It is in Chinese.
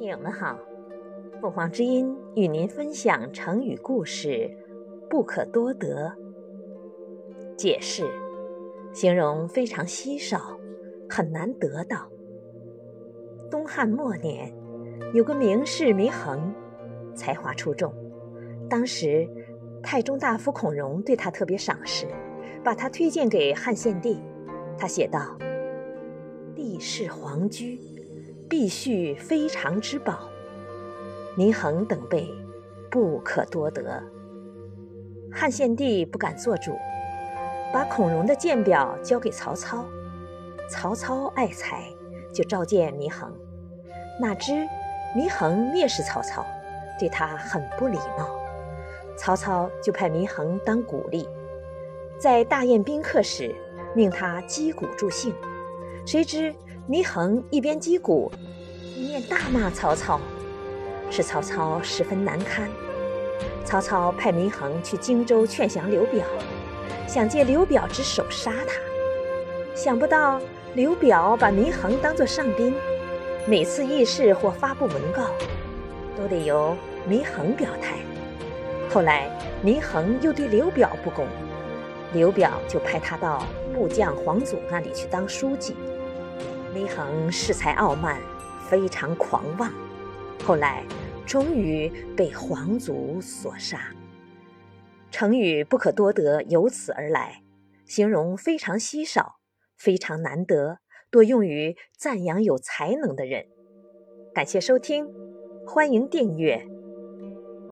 听友们好，凤凰之音与您分享成语故事“不可多得”。解释：形容非常稀少，很难得到。东汉末年，有个名士祢衡，才华出众。当时，太中大夫孔融对他特别赏识，把他推荐给汉献帝。他写道：“帝是皇居。”必须非常之宝，祢衡等辈不可多得。汉献帝不敢做主，把孔融的荐表交给曹操。曹操爱才，就召见祢衡。哪知祢衡蔑视曹操，对他很不礼貌。曹操就派祢衡当鼓吏，在大宴宾客时，命他击鼓助兴。谁知祢衡一边击鼓，一面大骂曹操，使曹操十分难堪。曹操派祢衡去荆州劝降刘表，想借刘表之手杀他。想不到刘表把祢衡当作上宾，每次议事或发布文告，都得由祢衡表态。后来祢衡又对刘表不公，刘表就派他到部将黄祖那里去当书记。祢衡恃才傲慢，非常狂妄，后来终于被皇祖所杀。成语“不可多得”由此而来，形容非常稀少、非常难得，多用于赞扬有才能的人。感谢收听，欢迎订阅。